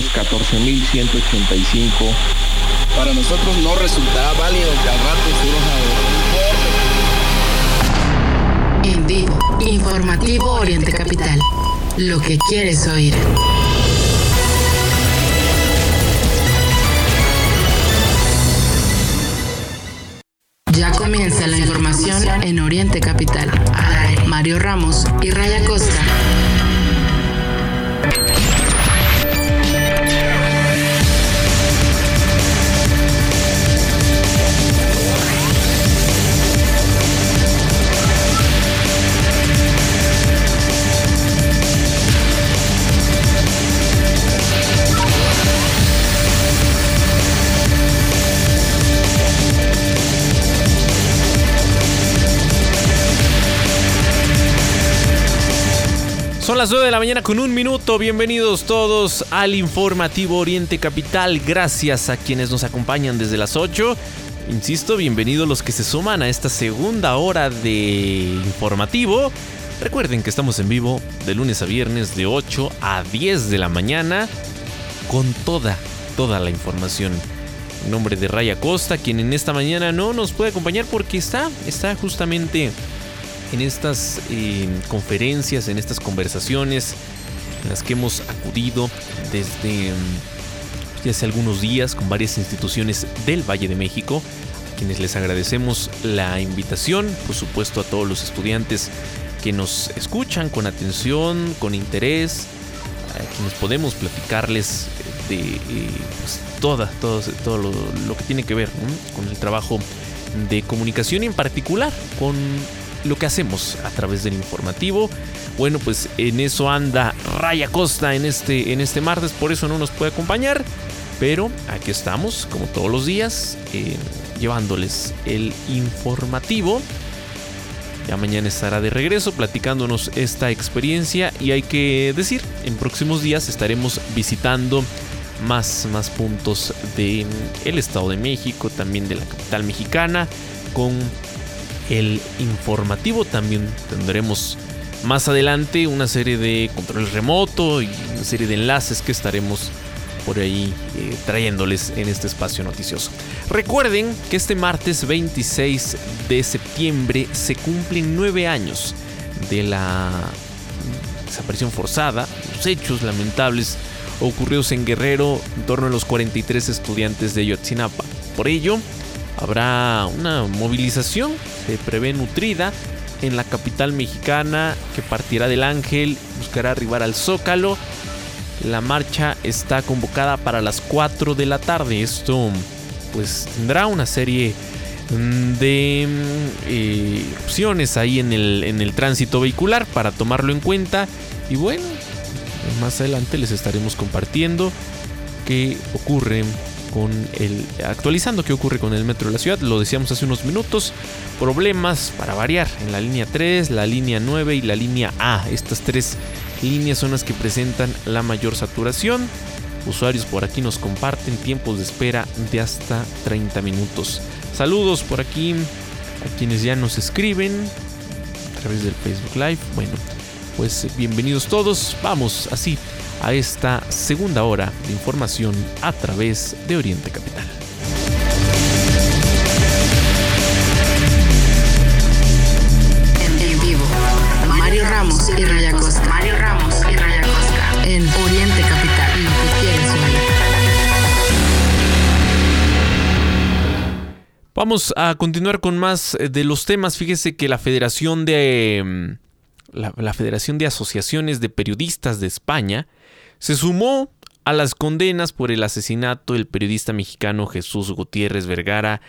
pesos 14.185. Para nosotros no resultará válido que al rato En vivo, informativo Oriente Capital. Lo que quieres oír. Ya comienza la información en Oriente Capital. Mario Ramos y Raya Costa. Las 9 de la mañana con un minuto. Bienvenidos todos al informativo Oriente Capital. Gracias a quienes nos acompañan desde las 8. Insisto, bienvenidos los que se suman a esta segunda hora de informativo. Recuerden que estamos en vivo de lunes a viernes de 8 a 10 de la mañana con toda, toda la información. En nombre de Raya Costa, quien en esta mañana no nos puede acompañar porque está, está justamente en estas eh, conferencias, en estas conversaciones en las que hemos acudido desde mm, hace algunos días con varias instituciones del Valle de México, a quienes les agradecemos la invitación, por supuesto a todos los estudiantes que nos escuchan con atención, con interés, a quienes podemos platicarles de eh, pues, toda, todo, todo lo, que tiene que ver con el trabajo de comunicación y en particular con lo que hacemos a través del informativo. Bueno, pues en eso anda Raya Costa en este, en este martes, por eso no nos puede acompañar. Pero aquí estamos, como todos los días, eh, llevándoles el informativo. Ya mañana estará de regreso platicándonos esta experiencia y hay que decir, en próximos días estaremos visitando más, más puntos del el Estado de México, también de la capital mexicana, con el informativo. También tendremos más adelante una serie de control remoto y una serie de enlaces que estaremos por ahí eh, trayéndoles en este espacio noticioso. Recuerden que este martes 26 de septiembre se cumplen nueve años de la desaparición forzada, los hechos lamentables ocurridos en Guerrero en torno a los 43 estudiantes de Yotzinapa. Por ello, habrá una movilización se prevé nutrida en la capital mexicana que partirá del Ángel, buscará arribar al Zócalo. La marcha está convocada para las 4 de la tarde. Esto pues tendrá una serie mm, de mm, eh, opciones ahí en el, en el tránsito vehicular para tomarlo en cuenta. Y bueno, más adelante les estaremos compartiendo qué ocurre con el actualizando qué ocurre con el metro de la ciudad. Lo decíamos hace unos minutos. Problemas para variar en la línea 3, la línea 9 y la línea A. Estas tres líneas son las que presentan la mayor saturación. Usuarios por aquí nos comparten tiempos de espera de hasta 30 minutos. Saludos por aquí a quienes ya nos escriben a través del Facebook Live. Bueno, pues bienvenidos todos. Vamos así a esta segunda hora de información a través de Oriente Capital. En vivo, Mario Ramos y Raya Costa. Mario Ramos y Raya Costa. En Oriente Capital, lo que quieres Vamos a continuar con más de los temas. Fíjese que la Federación de mm, la, Federación de Asociaciones de Periodistas de España se sumó a las condenas por el asesinato del periodista mexicano Jesús Gutiérrez Vergara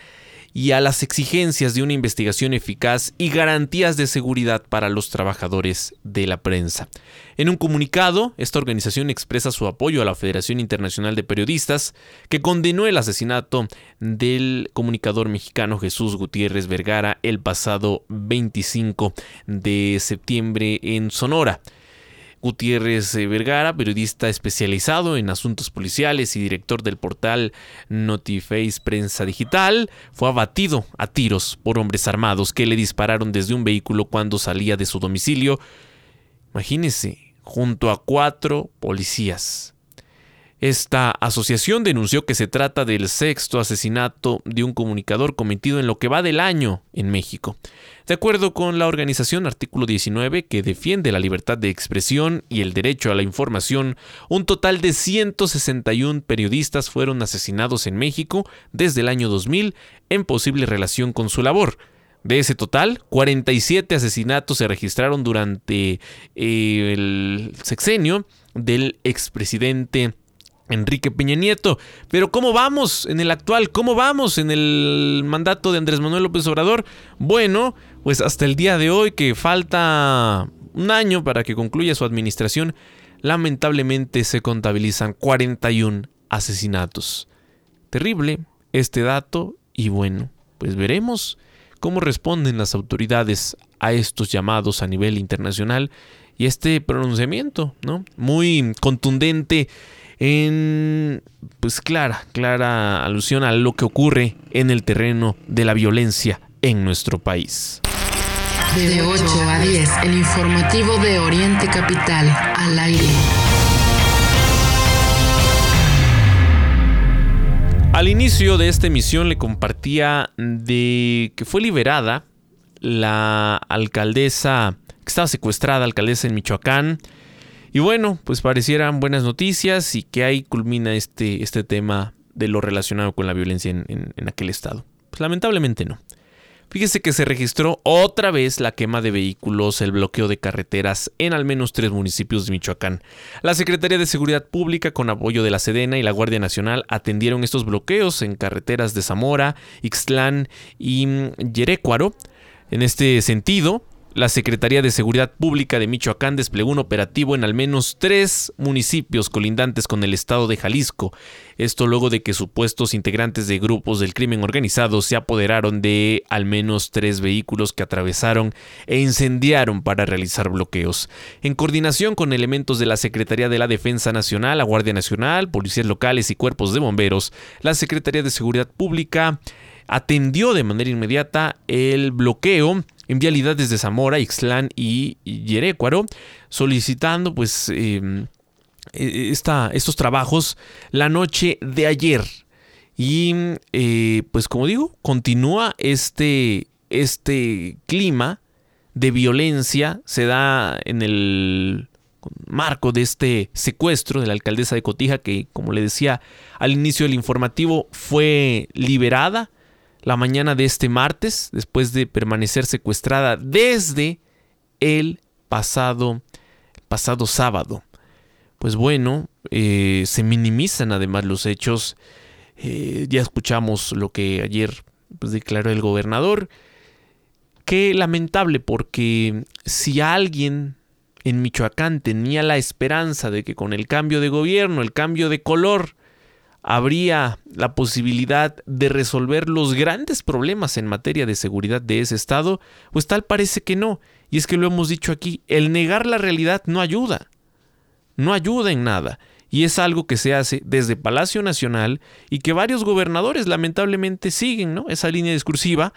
y a las exigencias de una investigación eficaz y garantías de seguridad para los trabajadores de la prensa. En un comunicado, esta organización expresa su apoyo a la Federación Internacional de Periodistas, que condenó el asesinato del comunicador mexicano Jesús Gutiérrez Vergara el pasado 25 de septiembre en Sonora. Gutiérrez eh, Vergara, periodista especializado en asuntos policiales y director del portal Notiface Prensa Digital, fue abatido a tiros por hombres armados que le dispararon desde un vehículo cuando salía de su domicilio. Imagínese, junto a cuatro policías. Esta asociación denunció que se trata del sexto asesinato de un comunicador cometido en lo que va del año en México. De acuerdo con la organización Artículo 19, que defiende la libertad de expresión y el derecho a la información, un total de 161 periodistas fueron asesinados en México desde el año 2000 en posible relación con su labor. De ese total, 47 asesinatos se registraron durante eh, el sexenio del expresidente Enrique Peña Nieto. Pero ¿cómo vamos en el actual? ¿Cómo vamos en el mandato de Andrés Manuel López Obrador? Bueno, pues hasta el día de hoy, que falta un año para que concluya su administración, lamentablemente se contabilizan 41 asesinatos. Terrible este dato y bueno, pues veremos cómo responden las autoridades a estos llamados a nivel internacional y este pronunciamiento, ¿no? Muy contundente en pues clara, clara alusión a lo que ocurre en el terreno de la violencia en nuestro país. De 8 a 10, el informativo de Oriente Capital, al aire. Al inicio de esta emisión le compartía de que fue liberada la alcaldesa, que estaba secuestrada, alcaldesa en Michoacán, y bueno, pues parecieran buenas noticias y que ahí culmina este, este tema de lo relacionado con la violencia en, aquel estado. Pues lamentablemente no. Fíjese que se registró otra vez la quema de vehículos, el bloqueo de carreteras en al menos tres municipios de Michoacán. La Secretaría de Seguridad Pública, con apoyo de la Sedena y la Guardia Nacional, atendieron estos bloqueos en carreteras de Zamora, Ixtlán y Yerecuaro. En este sentido, la Secretaría de Seguridad Pública de Michoacán desplegó un operativo en al menos tres municipios colindantes con el estado de Jalisco. Esto luego de que supuestos integrantes de grupos del crimen organizado se apoderaron de al menos tres vehículos que atravesaron e incendiaron para realizar bloqueos. En coordinación con elementos de la Secretaría de la Defensa Nacional, la Guardia Nacional, policías locales y cuerpos de bomberos, la Secretaría de Seguridad Pública atendió de manera inmediata el bloqueo en vialidades de Zamora, Ixtlán y Yerécuaro, solicitando pues em, e, estos trabajos la noche de ayer. Y eh, pues como digo, continúa este, este clima de violencia, se da en el marco de este secuestro de la alcaldesa de Cotija, que como le decía al inicio del informativo, fue liberada la mañana de este martes, después de permanecer secuestrada desde el pasado, pasado sábado. Pues bueno, eh, se minimizan además los hechos. Eh, ya escuchamos lo que ayer pues, declaró el gobernador. Qué lamentable porque si alguien en Michoacán tenía la esperanza de que con el cambio de gobierno, el cambio de color, habría la posibilidad de resolver los grandes problemas en materia de seguridad de ese Estado, pues tal parece que no. Y es que lo hemos dicho aquí, el negar la realidad no ayuda. No ayuda en nada. Y es algo que se hace desde Palacio Nacional y que varios gobernadores lamentablemente siguen, ¿no? Esa línea discursiva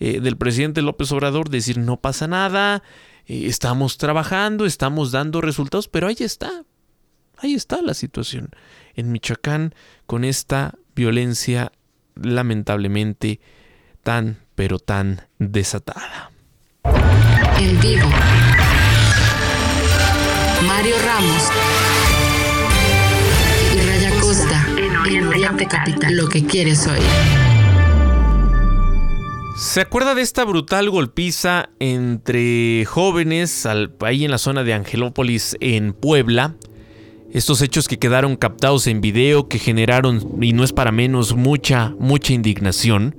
eh, del presidente López Obrador, decir no pasa nada, eh, estamos trabajando, estamos dando resultados, pero ahí está, ahí está la situación en Michoacán con esta violencia lamentablemente tan, pero tan desatada. En vivo. Mario Ramos y Raya Costa en Oriente Capital. Lo que quieres oír. ¿Se acuerda de esta brutal golpiza entre jóvenes ahí en la zona de Angelópolis en Puebla? Estos hechos que quedaron captados en video que generaron, y no es para menos, mucha, mucha indignación.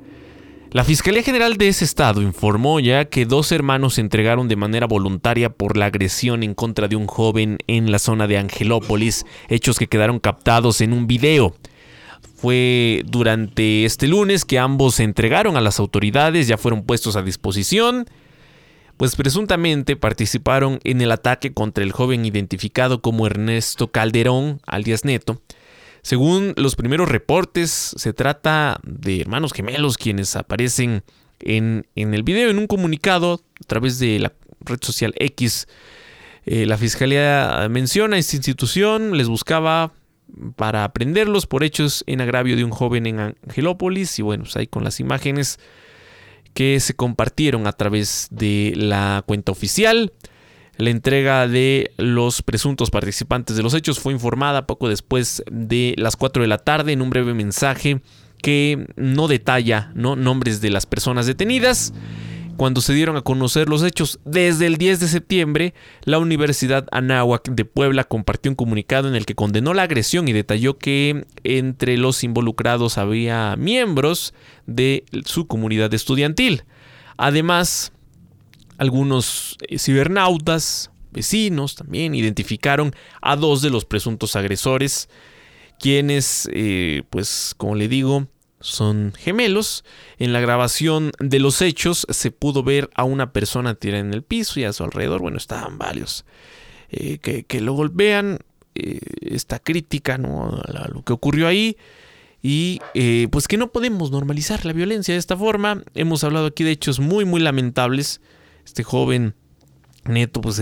La Fiscalía General de ese estado informó ya que dos hermanos se entregaron de manera voluntaria por la agresión en contra de un joven en la zona de Angelópolis, hechos que quedaron captados en un video. Fue durante este lunes que ambos se entregaron a las autoridades, ya fueron puestos a disposición pues presuntamente participaron en el ataque contra el joven identificado como Ernesto Calderón, alias Neto. Según los primeros reportes, se trata de hermanos gemelos quienes aparecen en, el video, en un comunicado a través de la red social X. Eh, la fiscalía menciona esta institución, les buscaba para prenderlos por hechos en agravio de un joven en Angelópolis. Y bueno, pues ahí con las imágenes que se compartieron a través de la cuenta oficial. La entrega de los presuntos participantes de los hechos fue informada poco después de las 4 de la tarde en un breve mensaje que no detalla ¿no? nombres de las personas detenidas. Cuando se dieron a conocer los hechos desde el 10 de septiembre, la Universidad Anáhuac de Puebla compartió un comunicado en el que condenó la agresión y detalló que entre los involucrados había miembros de su comunidad estudiantil. Además, algunos eh, cibernautas, vecinos también, identificaron a dos de los presuntos agresores, quienes, eh, pues, como le digo, son gemelos. En la grabación de los hechos se pudo ver a una persona tirada en el piso y a su alrededor, bueno, estaban varios eh, que, lo golpean. Eh, esta crítica ¿no? a lo que ocurrió ahí. Y eh, pues que no podemos normalizar la violencia de esta forma. Hemos hablado aquí de hechos muy, muy lamentables. Este joven Neto, pues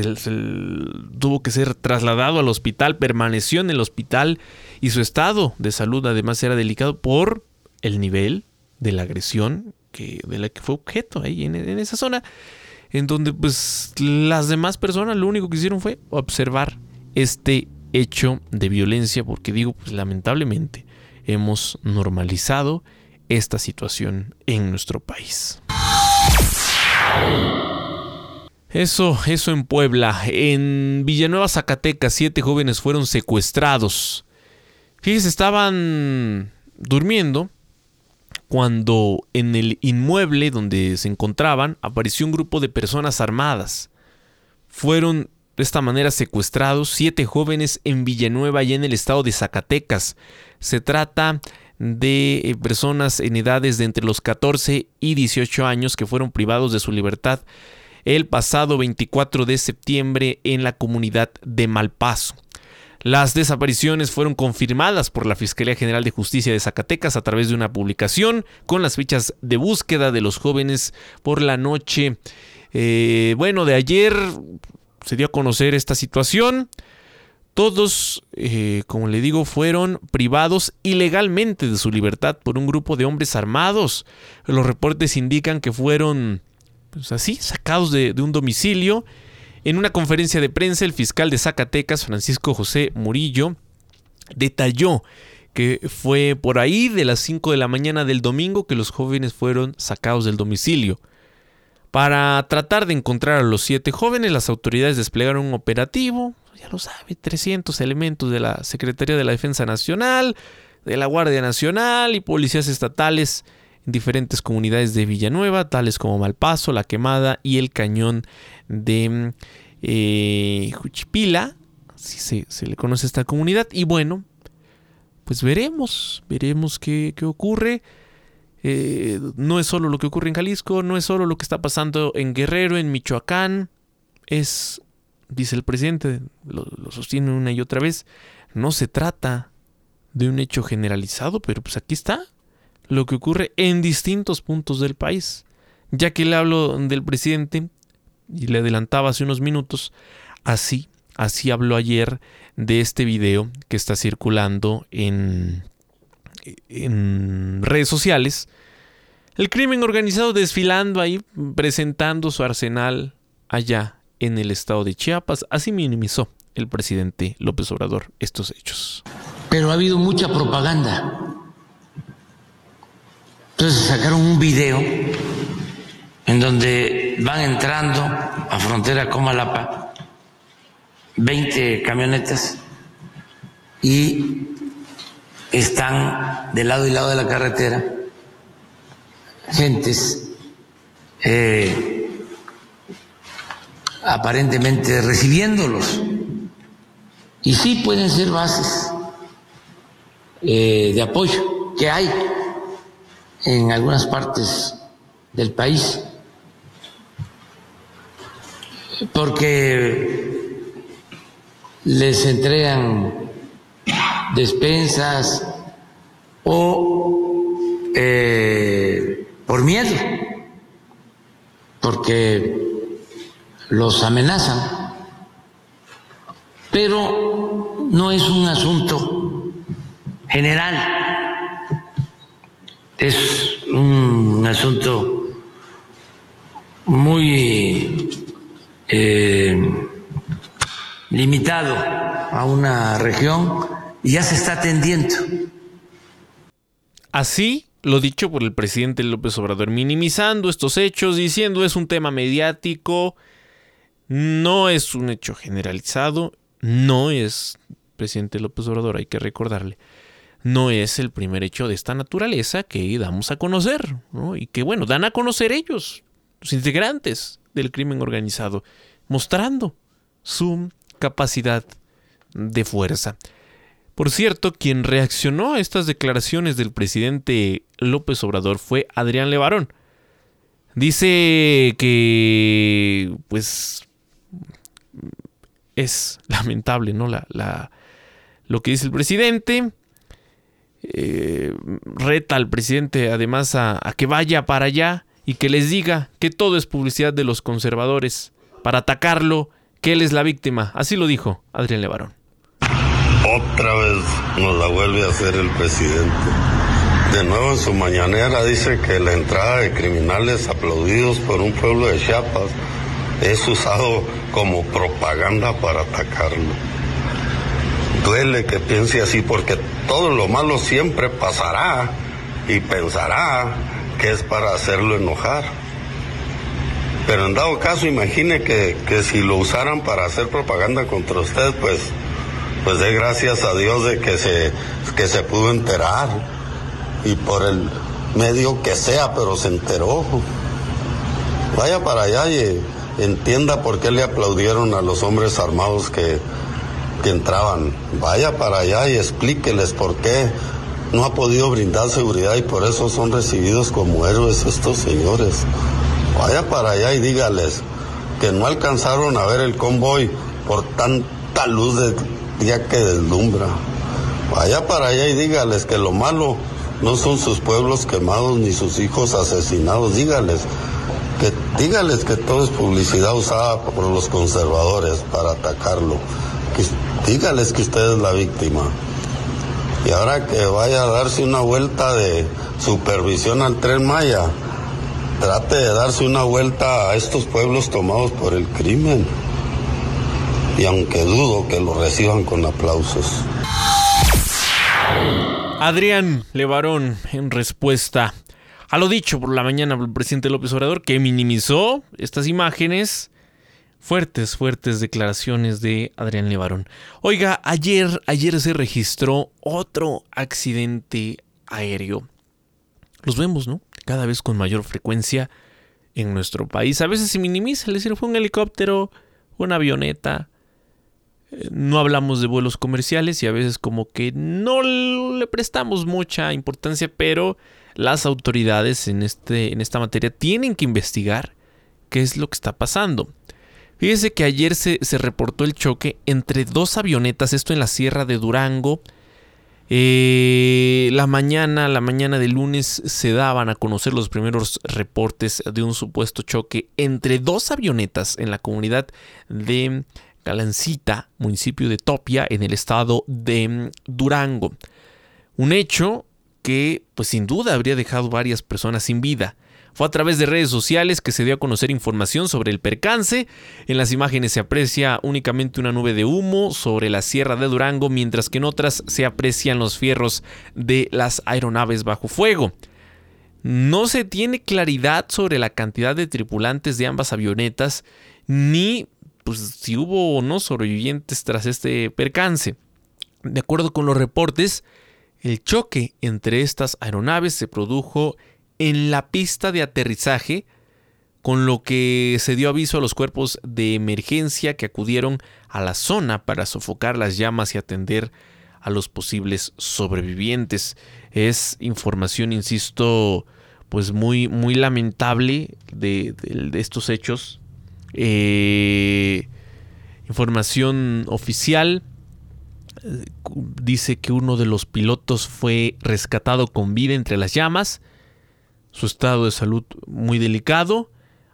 tuvo que ser trasladado al hospital, permaneció en el hospital y su estado de salud además era delicado por el nivel de la agresión que, de la que fue objeto ahí en, esa zona, en donde pues las demás personas lo único que hicieron fue observar este hecho de violencia, porque digo, pues lamentablemente hemos normalizado esta situación en nuestro país. Eso, eso en Puebla. En Villanueva, Zacatecas, siete jóvenes fueron secuestrados. Fíjense, estaban durmiendo cuando en el inmueble donde se encontraban apareció un grupo de personas armadas. Fueron de esta manera secuestrados siete jóvenes en Villanueva y en el estado de Zacatecas. Se trata de eh, personas en edades de entre los 14 y 18 años que fueron privados de su libertad el pasado 24 de septiembre en la comunidad de Malpaso. Las desapariciones fueron confirmadas por la Fiscalía General de Justicia de Zacatecas a través de una publicación con las fichas de búsqueda de los jóvenes por la noche. Eh, bueno, de ayer se dio a conocer esta situación. Todos, eh, como le digo, fueron privados ilegalmente de su libertad por un grupo de hombres armados. Los reportes indican que fueron, pues así, sacados de, de un domicilio en una conferencia de prensa, el fiscal de Zacatecas, Francisco José Murillo, detalló que fue por ahí de las 5 de la mañana del domingo que los jóvenes fueron sacados del domicilio. Para tratar de encontrar a los siete jóvenes, las autoridades desplegaron un operativo, ya lo sabe, 300 elementos de la Secretaría de la Defensa Nacional, de la Guardia Nacional y policías estatales en diferentes comunidades de Villanueva, tales como Malpaso, La Quemada y el Cañón de eh, Juchipila, así se, le conoce a esta comunidad. Y bueno, pues veremos, veremos qué, ocurre. Eh, no es solo lo que ocurre en Jalisco, no es solo lo que está pasando en Guerrero, en Michoacán, es, dice el presidente, lo, lo sostiene una y otra vez, no se trata de un hecho generalizado, pero pues aquí está lo que ocurre en distintos puntos del país. Ya que le hablo del presidente, y le adelantaba hace unos minutos, así, así habló ayer de este video que está circulando en, en redes sociales. El crimen organizado desfilando ahí, presentando su arsenal allá en el estado de Chiapas. Así minimizó el presidente López Obrador estos hechos. Pero ha habido mucha propaganda. Entonces sacaron un video en donde van entrando a frontera Comalapa 20 camionetas y están de lado y lado de la carretera gentes eh, aparentemente recibiéndolos. Y sí pueden ser bases eh, de apoyo que hay en algunas partes del país porque les entregan despensas o eh, por miedo, porque los amenazan. Pero no es un asunto general. Es un asunto muy eh, limitado a una región y ya se está atendiendo. Así lo dicho por el presidente López Obrador, minimizando estos hechos, diciendo es un tema mediático, no es un hecho generalizado, no es, presidente López Obrador, hay que recordarle, no es el primer hecho de esta naturaleza que damos a conocer, y que bueno, dan a conocer ellos, los integrantes del crimen organizado, mostrando su capacidad de fuerza. Por cierto, quien reaccionó a estas declaraciones del presidente López Obrador fue Adrián Levarón. Dice que, pues, es lamentable, ¿no? La, lo que dice el presidente. Eh, reta al presidente además a, a que vaya para allá y que les diga que todo es publicidad de los conservadores para atacarlo, que él es la víctima. Así lo dijo Adrián Levarón. Otra vez nos la vuelve a hacer el presidente. De nuevo en su mañanera dice que la entrada de criminales aplaudidos por un pueblo de Chiapas es usado como propaganda para atacarlo. Duele que piense así porque todo lo malo siempre pasará y pensará que es para hacerlo enojar. Pero en dado caso, imagine que, que si lo usaran para hacer propaganda contra usted, pues, pues dé gracias a Dios de que se, que se pudo enterar y por el medio que sea, pero se enteró. Vaya para allá y entienda por qué le aplaudieron a los hombres armados que, que entraban. Vaya para allá y explíqueles por qué no ha podido brindar seguridad y por eso son recibidos como héroes estos señores. Vaya para allá y dígales que no alcanzaron a ver el convoy por tanta luz del día que deslumbra. Vaya para allá y dígales que lo malo no son sus pueblos quemados ni sus hijos asesinados. Dígales que dígales que todo es publicidad usada por los conservadores para atacarlo. Dígales que usted es la víctima. Y ahora que vaya a darse una vuelta de supervisión al tren Maya, trate de darse una vuelta a estos pueblos tomados por el crimen. Y aunque dudo que lo reciban con aplausos. Adrián Levarón, en respuesta a lo dicho por la mañana por el presidente López Obrador, que minimizó estas imágenes. Fuertes, fuertes declaraciones de Adrián Levarón. Oiga, ayer, ayer se registró otro accidente aéreo. Los vemos, ¿no? Cada vez con mayor frecuencia en nuestro país. A veces se minimiza, es decir, fue un helicóptero, una avioneta, no hablamos de vuelos comerciales y a veces como que no le prestamos mucha importancia, pero las autoridades en, este, en esta materia tienen que investigar qué es lo que está pasando. Fíjese que ayer se, reportó el choque entre dos avionetas, esto en la sierra de Durango. Eh, la mañana, la mañana de lunes se daban a conocer los primeros reportes de un supuesto choque entre dos avionetas en la comunidad de Galancita, municipio de Topia, en el estado de mm, Durango. Un hecho que, pues sin duda, habría dejado varias personas sin vida. Fue a través de redes sociales que se dio a conocer información sobre el percance. En las imágenes se aprecia únicamente una nube de humo sobre la sierra de Durango, mientras que en otras se aprecian los fierros de las aeronaves bajo fuego. No se tiene claridad sobre la cantidad de tripulantes de ambas avionetas, ni pues, si hubo o no sobrevivientes tras este percance. De acuerdo con los reportes, el choque entre estas aeronaves se produjo en la pista de aterrizaje, con lo que se dio aviso a los cuerpos de emergencia que acudieron a la zona para sofocar las llamas y atender a los posibles sobrevivientes. Es información, insisto, pues muy, muy lamentable de, estos hechos eh, información oficial eh, dice que uno de los pilotos fue rescatado con vida entre las llamas. Su estado de salud muy delicado.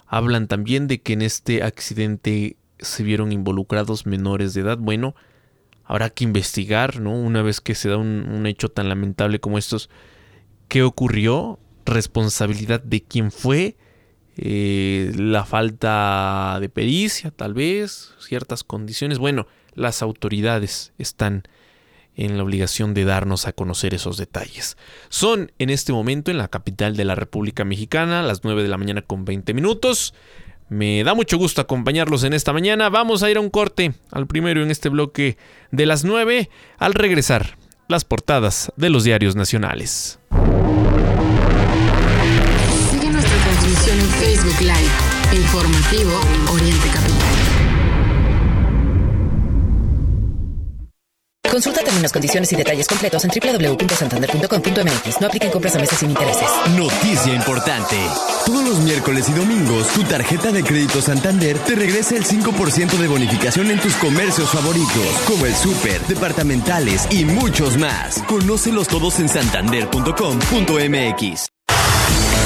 Hablan también de que en este accidente se vieron involucrados menores de edad. Bueno, habrá que investigar, ¿no? Una vez que se da un, hecho tan lamentable como estos, ¿qué ocurrió? Responsabilidad de quién fue, eh, la falta de pericia, tal vez, ciertas condiciones. Bueno, las autoridades están en la obligación de darnos a conocer esos detalles. Son en este momento en la capital de la República Mexicana, las 9 de la mañana con 20 minutos. Me da mucho gusto acompañarlos en esta mañana. Vamos a ir a un corte, al primero en este bloque de las 9, al regresar las portadas de los diarios nacionales. Sigue nuestra transmisión en Facebook Live, informativo Oriente Capital. Consulta términos, condiciones y detalles completos en www.santander.com.mx. No apliquen compras a meses sin intereses. Noticia importante. Todos los miércoles y domingos, tu tarjeta de crédito Santander te regresa el 5% de bonificación en tus comercios favoritos, como el súper, departamentales y muchos más. Conócelos todos en santander.com.mx.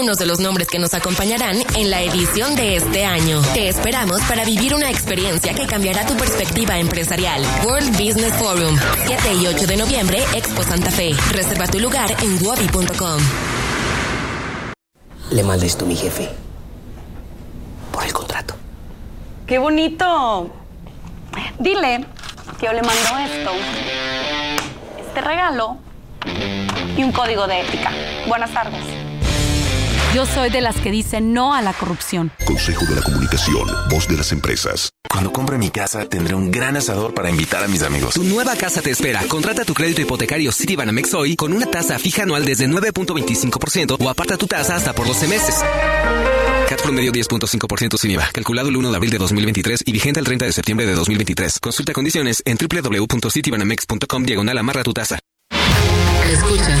algunos de los nombres que nos acompañarán en la edición de este año. Te esperamos para vivir una experiencia que cambiará tu perspectiva empresarial. World Business Forum, 7 y 8 de noviembre, Expo Santa Fe. Reserva tu lugar en wabi.com. Le manda esto a mi jefe. Por el contrato. ¡Qué bonito! Dile que yo le mando esto, este regalo y un código de ética. Buenas tardes. Yo soy de las que dicen no a la corrupción. Consejo de la Comunicación, voz de las empresas. Cuando compre mi casa, tendré un gran asador para invitar a mis amigos. Tu nueva casa te espera. Contrata tu crédito hipotecario Citibanamex hoy con una tasa fija anual desde 9.25% o aparta tu tasa hasta por 12 meses. CAT promedio 10.5% sin IVA. Calculado el 1 de abril de 2023 y vigente el 30 de septiembre de 2023. Consulta condiciones en www.citibanamex.com diagonal amarra tu tasa. Escuchas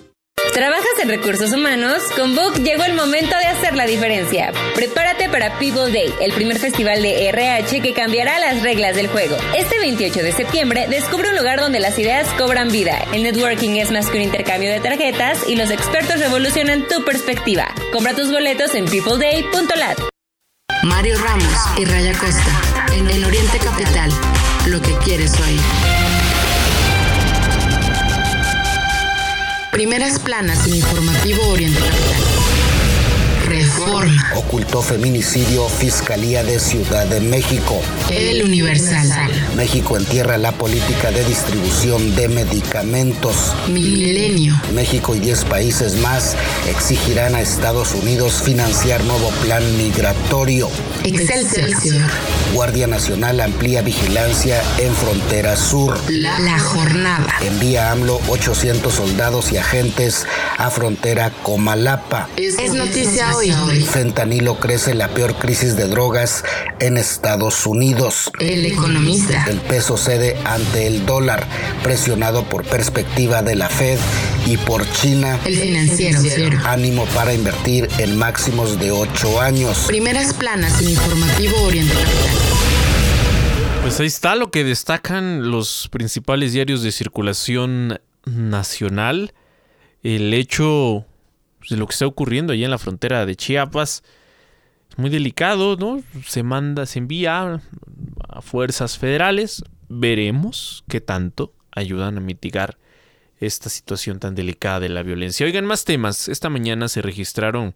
¿Trabajas en recursos humanos? Con Book llegó el momento de hacer la diferencia. Prepárate para People Day, el primer festival de RH que cambiará las reglas del juego. Este 28 de septiembre descubre un lugar donde las ideas cobran vida. El networking es más que un intercambio de tarjetas y los expertos revolucionan tu perspectiva. Compra tus boletos en peopleday.lat. Mario Ramos y Raya Costa, en el Oriente Capital, lo que quieres oír. Primeras planas Informativo Oriente Reforma. Ocultó feminicidio Fiscalía de Ciudad de México. El Universal. México entierra la política de distribución de medicamentos. Milenio. México y 10 países más exigirán a Estados Unidos financiar nuevo plan migratorio. Excelsior. Guardia Nacional amplía vigilancia en frontera sur. La, jornada. Envía AMLO 800 soldados y agentes a frontera Comalapa. Es, es noticia hoy. Fentanilo crece la peor crisis de drogas en Estados Unidos. El economista. El peso cede ante el dólar, presionado por perspectiva de la Fed y por China. El financiero. Ánimo para invertir en máximos de ocho años. Primeras planas en informativo oriental. Pues ahí está lo que destacan los principales diarios de circulación nacional. El hecho pues, lo que está ocurriendo allá en la frontera de Chiapas. Es muy delicado, ¿no? Se manda, se envía a fuerzas federales. Veremos qué tanto ayudan a mitigar esta situación tan delicada de la violencia. Oigan, más temas. Esta mañana se registraron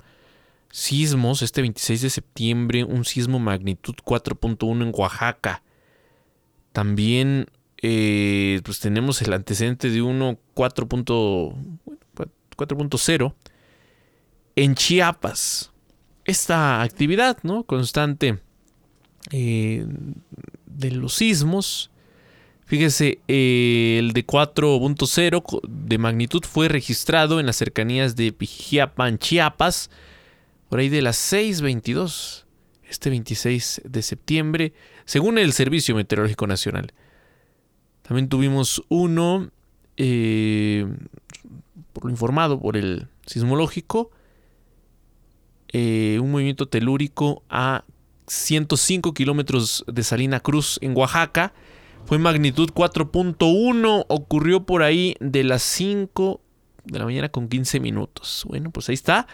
sismos. Este 26 de septiembre, un sismo magnitud 4.1 en Oaxaca. También eh, pues tenemos el antecedente de uno 4. 4.0 en Chiapas. Esta actividad ¿no? constante eh, de los sismos. Fíjese, eh, el de 4.0 de magnitud fue registrado en las cercanías de Pijiapan, Chiapas, por ahí de las 6.22, este 26 de septiembre, según el Servicio Meteorológico Nacional. También tuvimos uno, eh, por lo informado por el sismológico, un movimiento telúrico a 105 kilómetros de Salina Cruz en Oaxaca. Fue magnitud 4.1. Ocurrió por ahí de las 5 de la mañana con 15 minutos. Bueno, pues ahí está.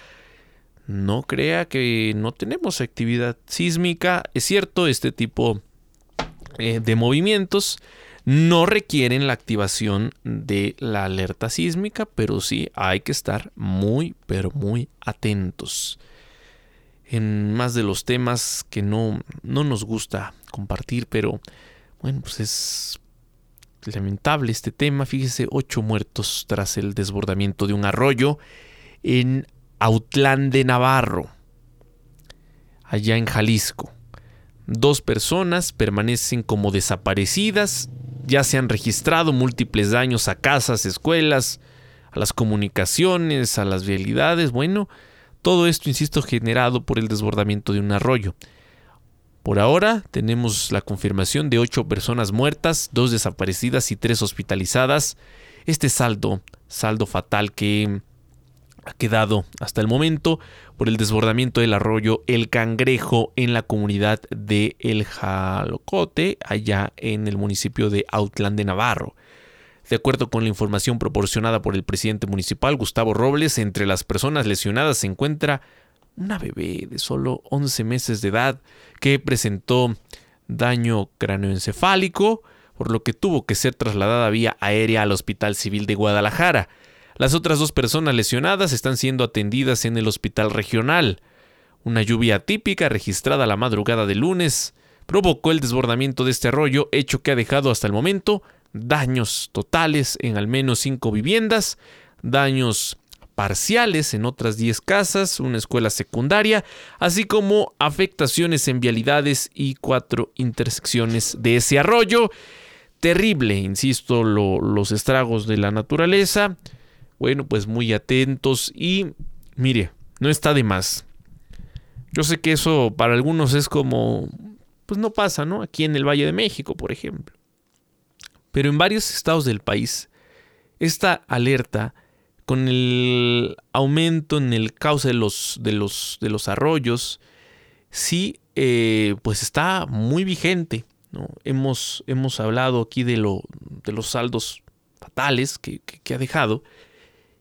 No crea que no tenemos actividad sísmica. Es cierto, este tipo eh, de movimientos no requieren la activación de la alerta sísmica, pero sí hay que estar muy, pero muy atentos en más de los temas que no, no nos gusta compartir, pero bueno, pues es lamentable este tema. Fíjese, ocho muertos tras el desbordamiento de un arroyo en Autlán de Navarro, allá en Jalisco. Dos personas permanecen como desaparecidas, ya se han registrado múltiples daños a casas, escuelas, a las comunicaciones, a las vialidades. Bueno, todo esto, insisto, generado por el desbordamiento de un arroyo. Por ahora tenemos la confirmación de ocho personas muertas, dos desaparecidas y tres hospitalizadas. Este saldo, saldo fatal que ha quedado hasta el momento por el desbordamiento del arroyo El Cangrejo en la comunidad de El Jalocote, allá en el municipio de Autlán de Navarro. De acuerdo con la información proporcionada por el presidente municipal, Gustavo Robles, entre las personas lesionadas se encuentra una bebé de solo 11 meses de edad que presentó daño cráneoencefálico, por lo que tuvo que ser trasladada vía aérea al Hospital Civil de Guadalajara. Las otras dos personas lesionadas están siendo atendidas en el hospital regional. Una lluvia típica registrada la madrugada del lunes provocó el desbordamiento de este arroyo, hecho que ha dejado hasta el momento daños totales en al menos cinco viviendas, daños parciales en otras 10 casas, una escuela secundaria, así como afectaciones en vialidades y cuatro intersecciones de ese arroyo. Terrible, insisto, los estragos de la naturaleza. Bueno, pues muy atentos y mire, no está de más. Yo sé que eso para algunos es como, pues no pasa, ¿no? Aquí en el Valle de México, por ejemplo. Pero en varios estados del país, esta alerta, con el aumento en el cauce de los, de los, de los arroyos, sí, eh, pues está muy vigente. ¿no? Hemos, hemos hablado aquí de, lo, de los saldos fatales que, que ha dejado.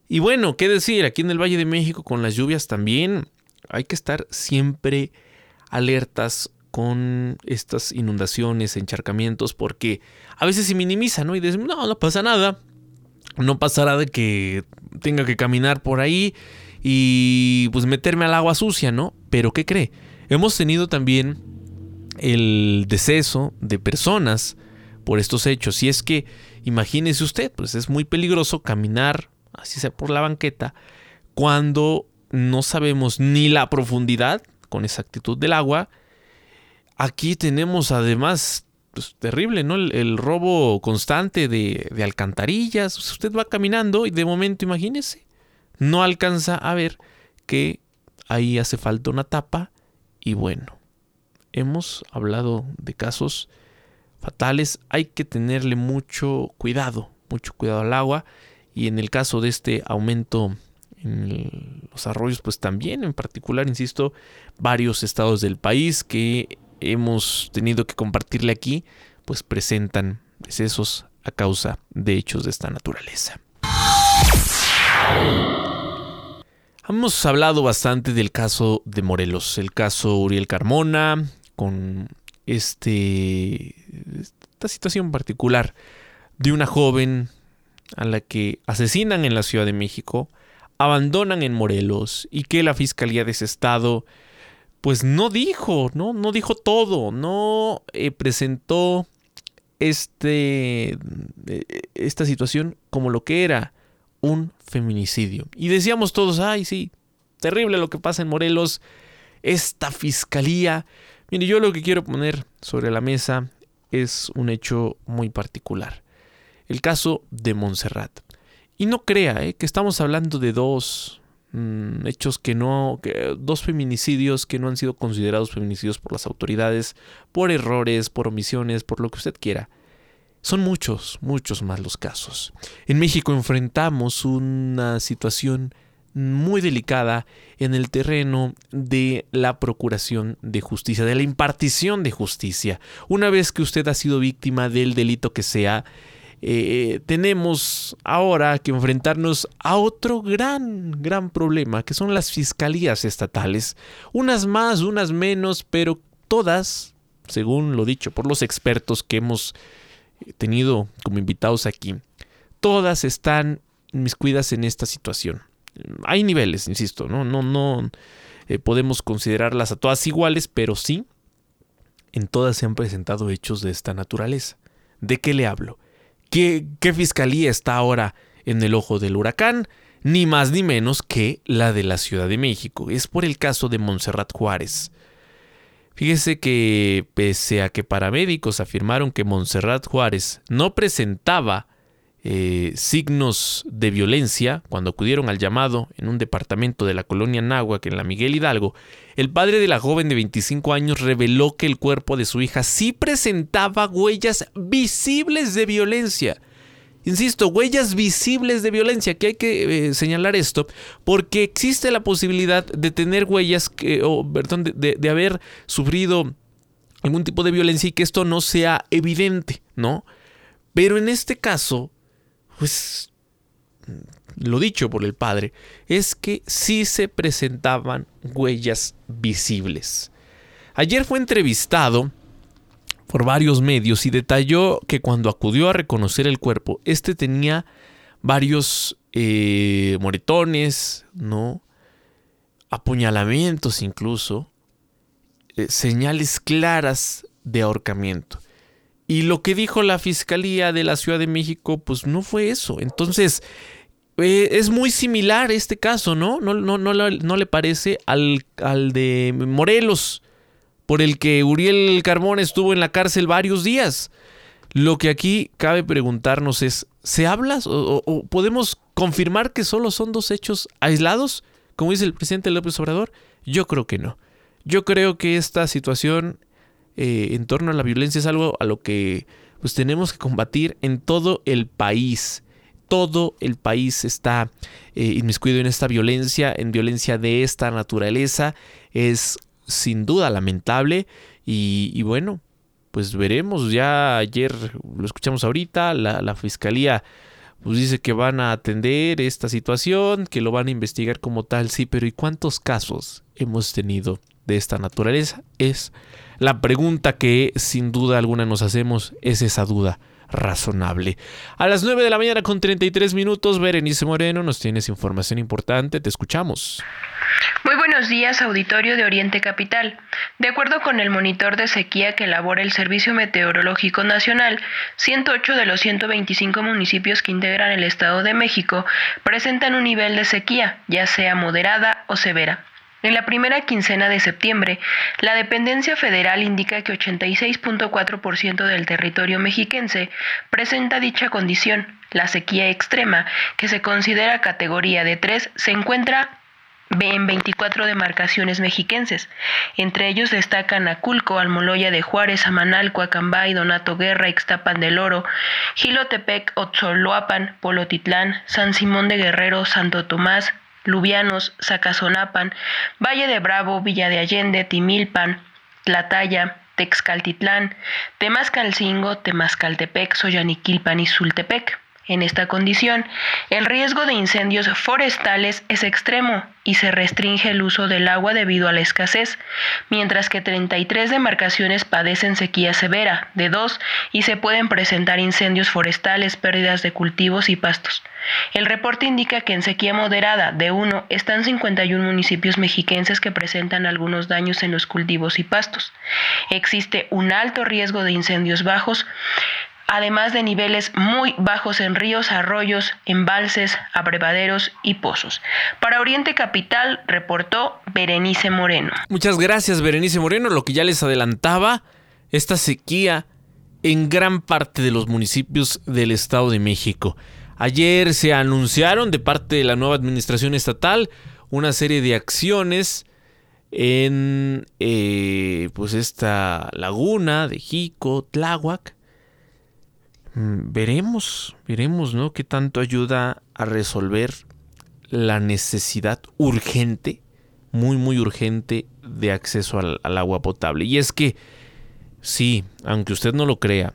Y bueno, qué decir, aquí en el Valle de México con las lluvias también hay que estar siempre alertas con estas inundaciones, encharcamientos, porque a veces se minimiza, ¿no? Y dicen, no, no pasa nada. No pasará de que tenga que caminar por ahí y pues meterme al agua sucia, ¿no? Pero ¿qué cree? Hemos tenido también el deceso de personas por estos hechos. Y es que, imagínese usted, pues es muy peligroso caminar, así sea por la banqueta, cuando no sabemos ni la profundidad con exactitud del agua, Aquí tenemos además, pues, terrible, ¿no? El, robo constante de, alcantarillas. Usted va caminando y de momento, imagínese, no alcanza a ver que ahí hace falta una tapa. Y bueno, hemos hablado de casos fatales. Hay que tenerle mucho cuidado, mucho cuidado al agua. Y en el caso de este aumento en los arroyos, pues también en particular, insisto, varios estados del país que hemos tenido que compartirle aquí, pues presentan decesos a causa de hechos de esta naturaleza. Hemos hablado bastante del caso de Morelos, el caso Uriel Carmona, con este, esta situación particular de una joven a la que asesinan en la Ciudad de México, abandonan en Morelos y que la Fiscalía de ese estado pues no dijo, no, no dijo todo, no eh, presentó este, eh, esta situación como lo que era, un feminicidio. Y decíamos todos, ay, sí, terrible lo que pasa en Morelos, esta fiscalía. Mire, yo lo que quiero poner sobre la mesa es un hecho muy particular. El caso de Montserrat. Y no crea eh, que estamos hablando de dos mm, hechos que no, que, dos feminicidios que no han sido considerados feminicidios por las autoridades, por errores, por omisiones, por lo que usted quiera. Son muchos, muchos más los casos. En México enfrentamos una situación muy delicada en el terreno de la procuración de justicia, de la impartición de justicia. Una vez que usted ha sido víctima del delito que sea, eh, tenemos ahora que enfrentarnos a otro gran, gran problema, que son las fiscalías estatales. Unas más, unas menos, pero todas, según lo dicho por los expertos que hemos tenido como invitados aquí, todas están inmiscuidas en esta situación. Hay niveles, insisto, no, no, no eh, podemos considerarlas a todas iguales, pero sí, en todas se han presentado hechos de esta naturaleza. ¿De qué le hablo? ¿Qué, ¿Qué fiscalía está ahora en el ojo del huracán? Ni más ni menos que la de la Ciudad de México. Es por el caso de Montserrat Juárez. Fíjese que pese a que paramédicos afirmaron que Montserrat Juárez no presentaba eh, signos de violencia cuando acudieron al llamado en un departamento de la colonia Náhuac en la Miguel Hidalgo, el padre de la joven de 25 años reveló que el cuerpo de su hija sí presentaba huellas visibles de violencia. Insisto, huellas visibles de violencia, que hay que eh, señalar esto, porque existe la posibilidad de tener huellas, que, o perdón, de, de, haber sufrido algún tipo de violencia y que esto no sea evidente, ¿no? Pero en este caso, pues, lo dicho por el padre, es que sí se presentaban huellas visibles. Ayer fue entrevistado por varios medios y detalló que cuando acudió a reconocer el cuerpo, este tenía varios eh, moretones, ¿no? Apuñalamientos incluso, eh, señales claras de ahorcamiento. Y lo que dijo la Fiscalía de la Ciudad de México, pues no fue eso. Entonces, eh, es muy similar este caso, ¿no? No, le parece al, al de Morelos por el que Uriel Carmón estuvo en la cárcel varios días. Lo que aquí cabe preguntarnos es, ¿se habla o, podemos confirmar que solo son dos hechos aislados, como dice el presidente López Obrador? Yo creo que no. Yo creo que esta situación eh, en torno a la violencia es algo a lo que pues tenemos que combatir en todo el país. Todo el país está eh, inmiscuido en esta violencia, en violencia de esta naturaleza. Es sin duda lamentable y, bueno, pues veremos, ya ayer lo escuchamos ahorita, la, fiscalía pues dice que van a atender esta situación, que lo van a investigar como tal, sí, pero ¿y cuántos casos hemos tenido de esta naturaleza? Es la pregunta que sin duda alguna nos hacemos, es esa duda razonable. A las 9 de la mañana con 33 minutos, Berenice Moreno, nos tienes información importante, te escuchamos. Muy buenos días, auditorio de Oriente Capital. De acuerdo con el monitor de sequía que elabora el Servicio Meteorológico Nacional, 108 de los 125 municipios que integran el Estado de México presentan un nivel de sequía, ya sea moderada o severa. En la primera quincena de septiembre, la dependencia federal indica que 86.4% del territorio mexiquense presenta dicha condición. La sequía extrema, que se considera categoría de 3, se encuentra en 24 demarcaciones mexiquenses. Entre ellos destacan Aculco, Almoloya de Juárez, Amanalco, Acambay, Donato Guerra, Ixtapan del Oro, Gilotepec, Otzoloapan, Polotitlán, San Simón de Guerrero, Santo Tomás, Lubianos, Zacazonapan, Valle de Bravo, Villa de Allende, Timilpan, Tlataya, Texcaltitlán, Temascalcingo, Temascaltepec, Soyaniquilpan y Sultepec. En esta condición, el riesgo de incendios forestales es extremo y se restringe el uso del agua debido a la escasez, mientras que 33 demarcaciones padecen sequía severa de 2 y se pueden presentar incendios forestales, pérdidas de cultivos y pastos. El reporte indica que en sequía moderada de 1 están 51 municipios mexiquenses que presentan algunos daños en los cultivos y pastos. Existe un alto riesgo de incendios bajos además de niveles muy bajos en ríos, arroyos, embalses, abrevaderos y pozos. Para Oriente Capital reportó Berenice Moreno. Muchas gracias Berenice Moreno, lo que ya les adelantaba, esta sequía en gran parte de los municipios del Estado de México. Ayer se anunciaron de parte de la nueva administración estatal una serie de acciones en eh, pues esta laguna de Jico, Tláhuac. Mm, veremos, veremos, ¿no? Qué tanto ayuda a resolver la necesidad urgente, muy, muy urgente de acceso al, al agua potable. Y es que, sí, aunque usted no lo crea,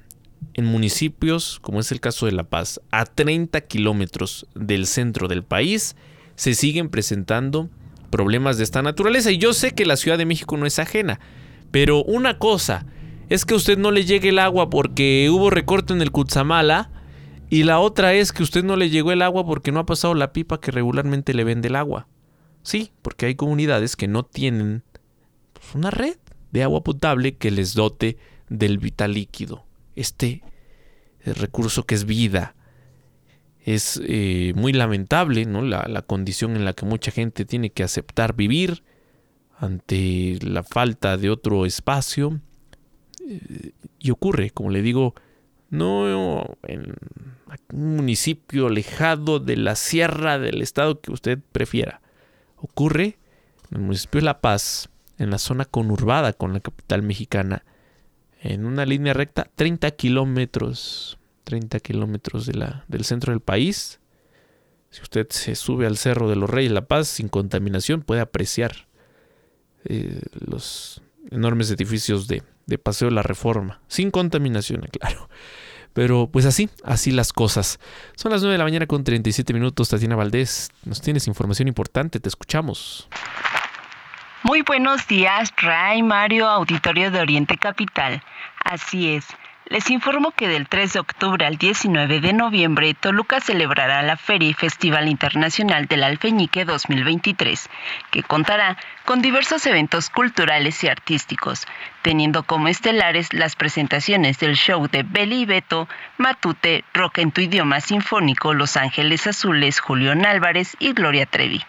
en municipios, como es el caso de La Paz, a 30 kilómetros del centro del país, se siguen presentando problemas de esta naturaleza. Y yo sé que la Ciudad de México no es ajena, pero una cosa es que a usted no le llegue el agua porque hubo recorte en el Cutzamala. Y la otra es que usted no le llegó el agua porque no ha pasado la pipa que regularmente le vende el agua. Sí, porque hay comunidades que no tienen pues, una red de agua potable que les dote del vital líquido este recurso que es vida. Es eh, muy lamentable ¿no? La, condición en la que mucha gente tiene que aceptar vivir ante la falta de otro espacio. Y ocurre, como le digo, no en un municipio alejado de la sierra del estado que usted prefiera. Ocurre en el municipio de La Paz, en la zona conurbada con la capital mexicana en una línea recta 30 kilómetros, 30 kilómetros de del centro del país. Si usted se sube al Cerro de los Reyes La Paz sin contaminación, puede apreciar eh, los enormes edificios de, de Paseo la Reforma. Sin contaminación, claro. Pero pues así, así las cosas. Son las 9 de la mañana con 37 minutos. Tatiana Valdés, nos tienes información importante, te escuchamos. Muy buenos días, Ray Mario, Auditorio de Oriente Capital. Así es. Les informo que del 3 de octubre al 19 de noviembre, Toluca celebrará la Feria y Festival Internacional del Alfeñique 2023, que contará con diversos eventos culturales y artísticos, teniendo como estelares las presentaciones del show de Beli y Beto, Matute, Rock en tu idioma sinfónico, Los Ángeles Azules, Julián Álvarez y Gloria Trevi.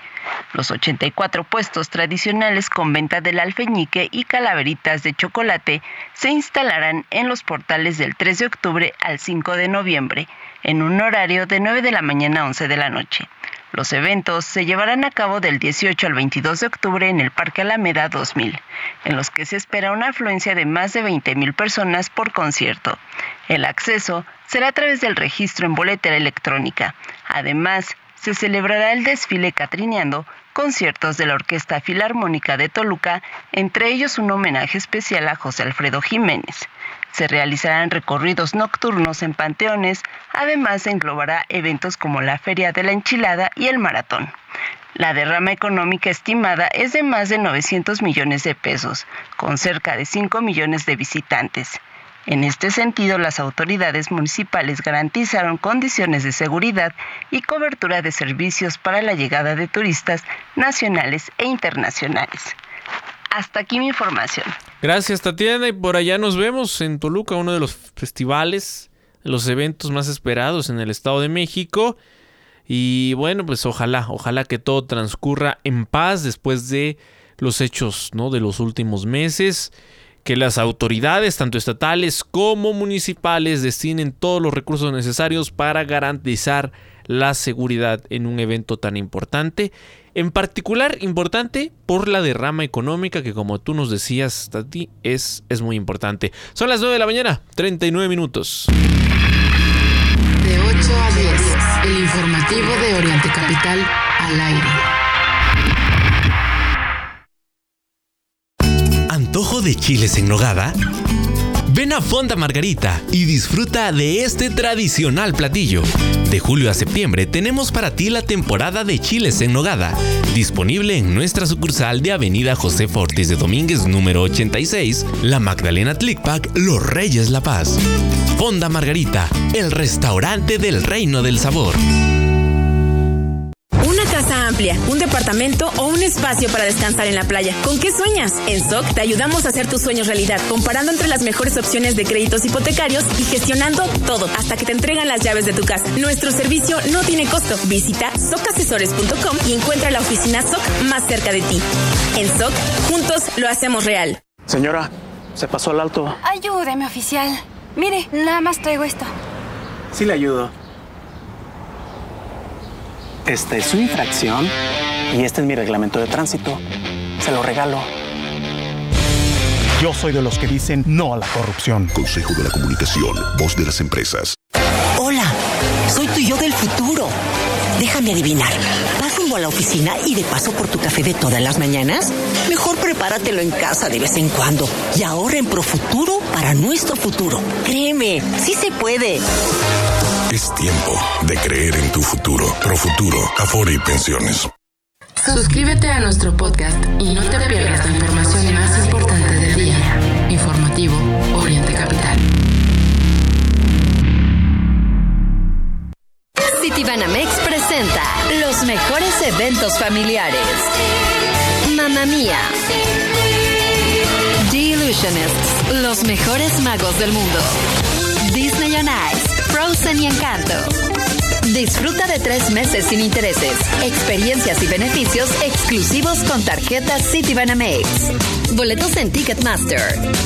Los 84 puestos tradicionales con venta del alfeñique y calaveritas de chocolate se instalarán en los portales del 3 de octubre al 5 de noviembre, en un horario de 9 de la mañana a 11 de la noche. Los eventos se llevarán a cabo del 18 al 22 de octubre en el Parque Alameda 2000, en los que se espera una afluencia de más de 20.000 personas por concierto. El acceso será a través del registro en boletera electrónica. Además, se celebrará el desfile Catrineando, conciertos de la Orquesta Filarmónica de Toluca, entre ellos un homenaje especial a José Alfredo Jiménez. Se realizarán recorridos nocturnos en panteones, además se englobará eventos como la Feria de la Enchilada y el Maratón. La derrama económica estimada es de más de 900 millones de pesos, con cerca de 5 millones de visitantes. En este sentido, las autoridades municipales garantizaron condiciones de seguridad y cobertura de servicios para la llegada de turistas nacionales e internacionales. Hasta aquí mi información. Gracias Tatiana y por allá nos vemos en Toluca, uno de los festivales, los eventos más esperados en el Estado de México. Y bueno, pues ojalá, ojalá que todo transcurra en paz después de los hechos ¿no? de los últimos meses que las autoridades, tanto estatales como municipales, destinen todos los recursos necesarios para garantizar la seguridad en un evento tan importante. En particular, importante por la derrama económica que, como tú nos decías, Tati, es, es muy importante. Son las 9 de la mañana, 39 minutos. De 8 a 10, el informativo de Oriente Capital al aire. ¿Antojo de chiles en nogada? Ven a Fonda Margarita y disfruta de este tradicional platillo. De julio a septiembre tenemos para ti la temporada de chiles en nogada, disponible en nuestra sucursal de Avenida José Fortes de Domínguez número 86, La Magdalena Tlicpac, Los Reyes La Paz. Fonda Margarita, el restaurante del reino del sabor amplia, un departamento o un espacio para descansar en la playa. ¿Con qué sueñas? En SOC te ayudamos a hacer tus sueños realidad, comparando entre las mejores opciones de créditos hipotecarios y gestionando todo hasta que te entregan las llaves de tu casa. Nuestro servicio no tiene costo. Visita socasesores.com y encuentra la oficina SOC más cerca de ti. En SOC, juntos lo hacemos real. Señora, se pasó al alto. Ayúdeme, oficial. Mire, nada más traigo esto. Sí le ayudo. Esta es su infracción y este es mi reglamento de tránsito. Se lo regalo. Yo soy de los que dicen no a la corrupción. Consejo de la Comunicación, voz de las empresas. Hola, soy tu yo del futuro. Déjame adivinar. ¿Vas rumbo a la oficina y de paso por tu café de todas las mañanas? Mejor prepáratelo en casa de vez en cuando y ahorra en Profuturo para nuestro futuro. Créeme, sí se puede. Es tiempo de creer en tu futuro. Profuturo, Afore y Pensiones. Suscríbete a nuestro podcast y no te pierdas la información más importante del día. Informativo Oriente Capital. Citibanamex presenta los mejores eventos familiares. Mamma Mía. The Illusionists, los mejores magos del mundo. Disney on Ice, Frozen y Encanto. Disfruta de tres meses sin intereses, experiencias y beneficios exclusivos con tarjetas Citibanamex. Boletos en Ticketmaster.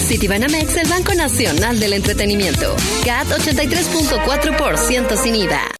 Citibanamex, el Banco Nacional del Entretenimiento. CAT 83.4% sin IVA.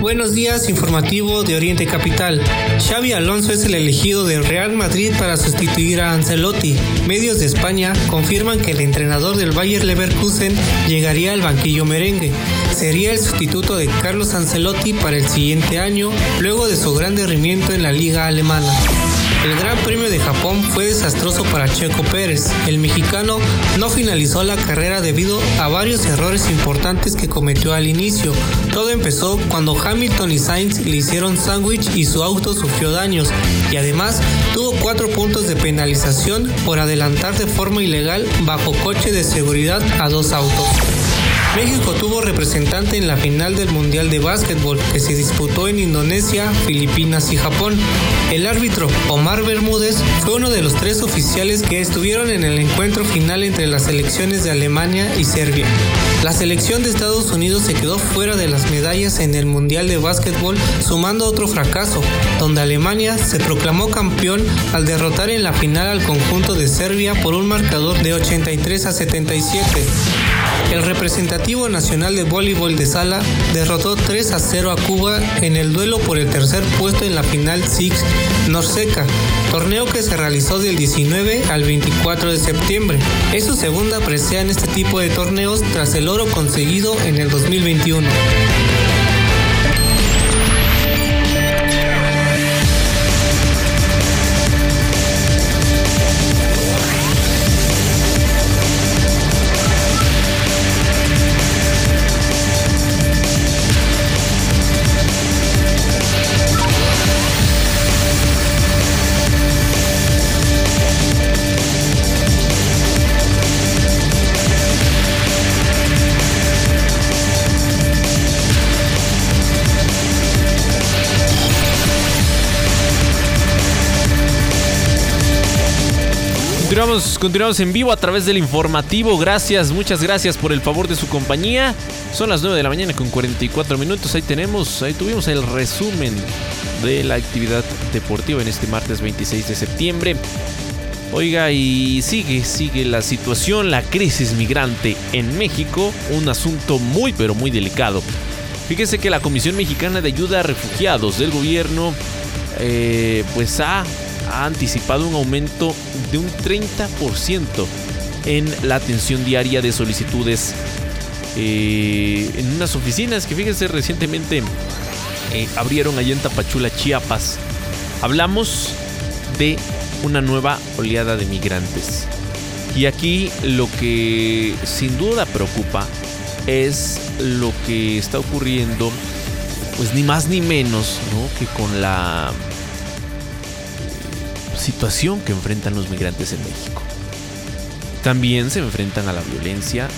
Buenos días, informativo de Oriente Capital. Xavi Alonso es el elegido del Real Madrid para sustituir a Ancelotti. Medios de España confirman que el entrenador del Bayer Leverkusen llegaría al banquillo merengue. Sería el sustituto de Carlos Ancelotti para el siguiente año, luego de su gran derrimiento en la liga alemana. El Gran Premio de Japón fue desastroso para Checo Pérez. El mexicano no finalizó la carrera debido a varios errores importantes que cometió al inicio. Todo empezó cuando Hamilton y Sainz le hicieron sándwich y su auto sufrió daños y además tuvo cuatro puntos de penalización por adelantar de forma ilegal bajo coche de seguridad a dos autos. México tuvo representante en la final del Mundial de Básquetbol que se disputó en Indonesia, Filipinas y Japón. El árbitro Omar Bermúdez fue uno de los tres oficiales que estuvieron en el encuentro final entre las selecciones de Alemania y Serbia. La selección de Estados Unidos se quedó fuera de las medallas en el Mundial de Básquetbol sumando otro fracaso, donde Alemania se proclamó campeón al derrotar en la final al conjunto de Serbia por un marcador de 83 a 77. El representativo nacional de voleibol de sala derrotó 3 a 0 a Cuba en el duelo por el tercer puesto en la final Six Norseca, torneo que se realizó del 19 al 24 de septiembre. Es su segunda presea en este tipo de torneos tras el oro conseguido en el 2021. Continuamos, continuamos en vivo a través del informativo. Gracias, muchas gracias por el favor de su compañía. Son las 9 de la mañana con 44 minutos. Ahí tenemos, ahí tuvimos el resumen de la actividad deportiva en este martes 26 de septiembre. Oiga, y sigue, sigue la situación, la crisis migrante en México, un asunto muy pero muy delicado. Fíjese que la Comisión Mexicana de Ayuda a Refugiados del gobierno, eh, pues ha ha anticipado un aumento de un 30% en la atención diaria de solicitudes eh, en unas oficinas que fíjense recientemente eh, abrieron allá en Tapachula, Chiapas. Hablamos de una nueva oleada de migrantes. Y aquí lo que sin duda preocupa es lo que está ocurriendo, pues ni más ni menos, que con la situación que enfrentan los migrantes en México. También se enfrentan a la violencia,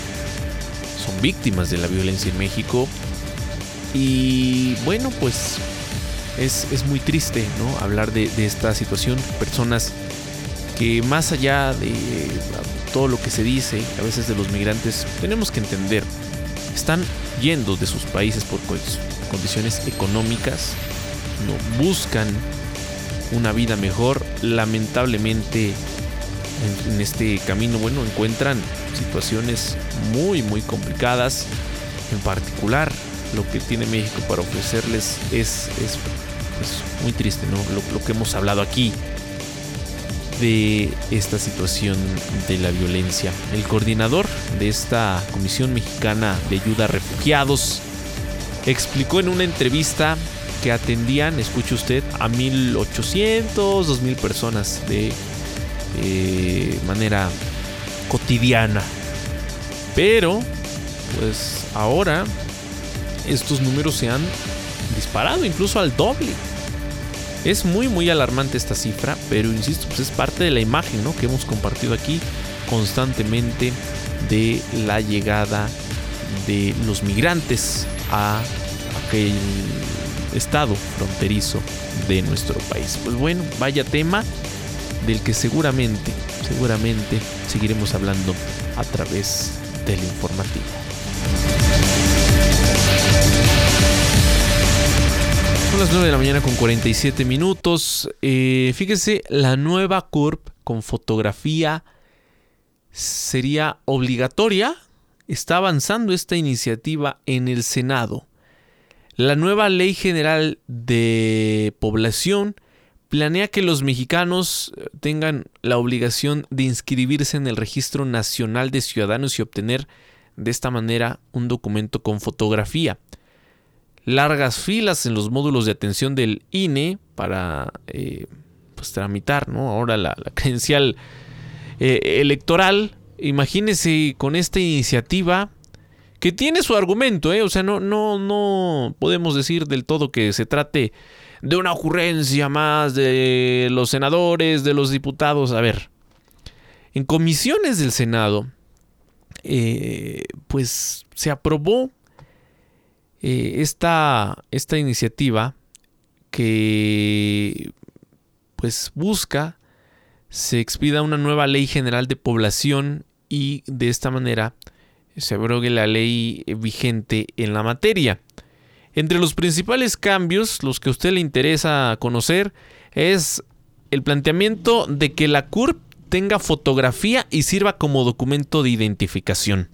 son víctimas de la violencia en México y bueno, pues es, muy triste ¿no? hablar de, de esta situación. Personas que más allá de todo lo que se dice a veces de los migrantes, tenemos que entender, están yendo de sus países por condiciones económicas, no buscan una vida mejor, lamentablemente en, este camino, bueno, encuentran situaciones muy, muy complicadas, en particular lo que tiene México para ofrecerles es, es, muy triste, ¿no? lo que hemos hablado aquí, de esta situación de la violencia. El coordinador de esta Comisión Mexicana de Ayuda a Refugiados explicó en una entrevista atendían, escuche usted, a 1800, 2000 personas de eh, manera cotidiana. Pero, pues ahora estos números se han disparado incluso al doble. Es muy muy alarmante esta cifra, pero insisto, pues es parte de la imagen ¿no? que hemos compartido aquí constantemente de la llegada de los migrantes a aquel estado fronterizo de nuestro país. Pues bueno, vaya tema del que seguramente, seguramente seguiremos hablando a través del informativo. Son las 9 de la mañana con 47 minutos. Eh, fíjese, la nueva CURP con fotografía sería obligatoria. Está avanzando esta iniciativa en el Senado. La nueva Ley General de Población planea que los mexicanos tengan la obligación de inscribirse en el Registro Nacional de Ciudadanos y obtener de esta manera un documento con fotografía largas filas en los módulos de atención del INE para eh, pues, tramitar ¿no? ahora la, credencial eh, electoral. Imagínese con esta iniciativa que tiene su argumento, ¿eh? o sea, no, no, no podemos decir del todo que se trate de una ocurrencia más de los senadores, de los diputados. A ver, en comisiones del Senado, pues se aprobó eh, esta, esta iniciativa que pues busca se expida una nueva ley general de población y de esta manera se abrogue la ley vigente en la materia. Entre los principales cambios, los que a usted le interesa conocer, es el planteamiento de que la CURP tenga fotografía y sirva como documento de identificación.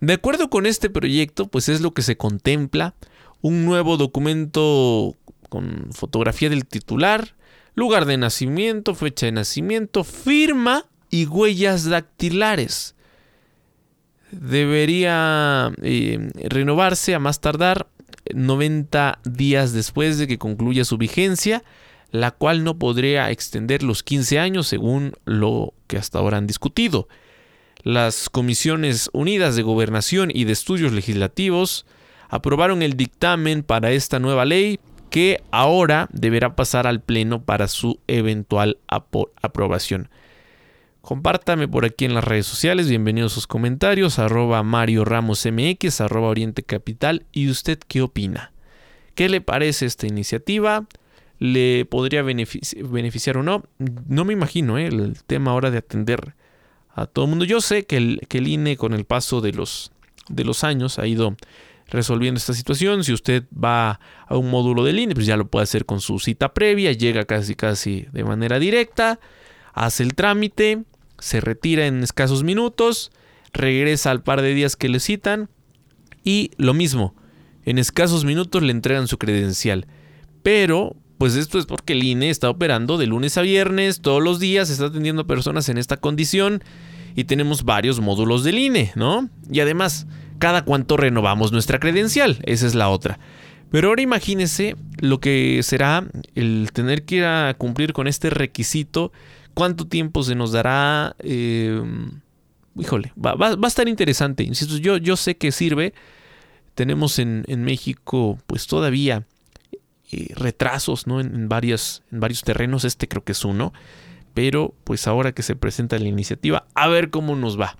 De acuerdo con este proyecto, pues es lo que se contempla, un nuevo documento con fotografía del titular, lugar de nacimiento, fecha de nacimiento, firma y huellas dactilares. Debería eh, renovarse a más tardar 90 días después de que concluya su vigencia, la cual no podría extender los 15 años según lo que hasta ahora han discutido. Las Comisiones Unidas de Gobernación y de Estudios Legislativos aprobaron el dictamen para esta nueva ley que ahora deberá pasar al Pleno para su eventual aprobación. Compártame por aquí en las redes sociales, bienvenidos a sus comentarios, arroba Mario Ramos MX, arroba Oriente Capital, y usted qué opina. ¿Qué le parece esta iniciativa? ¿Le podría beneficiar, o no? No me imagino ¿eh? el tema ahora de atender a todo el mundo. Yo sé que el, INE con el paso de los, de los años ha ido resolviendo esta situación. Si usted va a un módulo del INE, pues ya lo puede hacer con su cita previa, llega casi casi de manera directa, hace el trámite, se retira en escasos minutos, regresa al par de días que le citan y lo mismo, en escasos minutos le entregan su credencial. Pero pues esto es porque el INE está operando de lunes a viernes, todos los días, está atendiendo personas en esta condición y tenemos varios módulos del INE, ¿no? Y además, cada cuánto renovamos nuestra credencial. Esa es la otra. Pero ahora imagínese lo que será el tener que ir a cumplir con este requisito. ¿Cuánto tiempo se nos dará? Eh, híjole, va, a estar interesante. Insisto, yo, yo sé que sirve. Tenemos en, México, pues todavía eh, retrasos ¿no? en, varias, en varios terrenos. Este creo que es uno. Pero pues ahora que se presenta la iniciativa, a ver cómo nos va.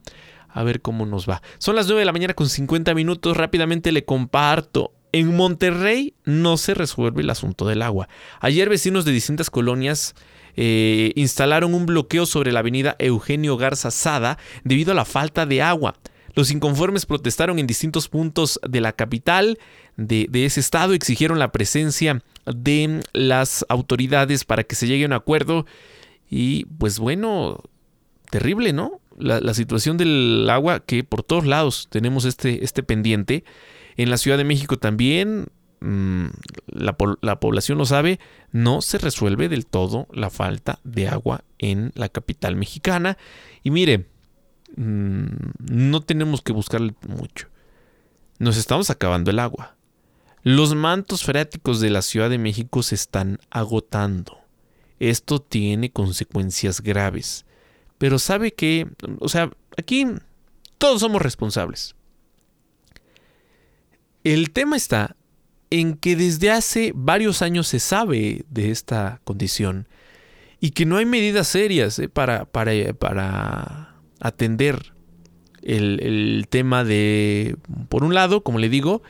A ver cómo nos va. Son las 9 de la mañana con 50 minutos. Rápidamente le comparto en Monterrey no se resuelve el asunto del agua. Ayer vecinos de distintas colonias eh, instalaron un bloqueo sobre la avenida Eugenio Garza Sada debido a la falta de agua. Los inconformes protestaron en distintos puntos de la capital de, ese estado, exigieron la presencia de las autoridades para que se llegue a un acuerdo. Y pues bueno, terrible, ¿no? La, la situación del agua que por todos lados tenemos este, este pendiente. En la Ciudad de México también, mm, la, población lo sabe, no se resuelve del todo la falta de agua en la capital mexicana. Y mire, mm, no tenemos que buscarle mucho. Nos estamos acabando el agua. Los mantos freáticos de la Ciudad de México se están agotando. Esto tiene consecuencias graves. Pero sabe que, o sea, aquí todos somos responsables. El tema está en que desde hace varios años se sabe de esta condición y que no hay medidas serias eh, para, para, atender el, tema de, por un lado, como le digo,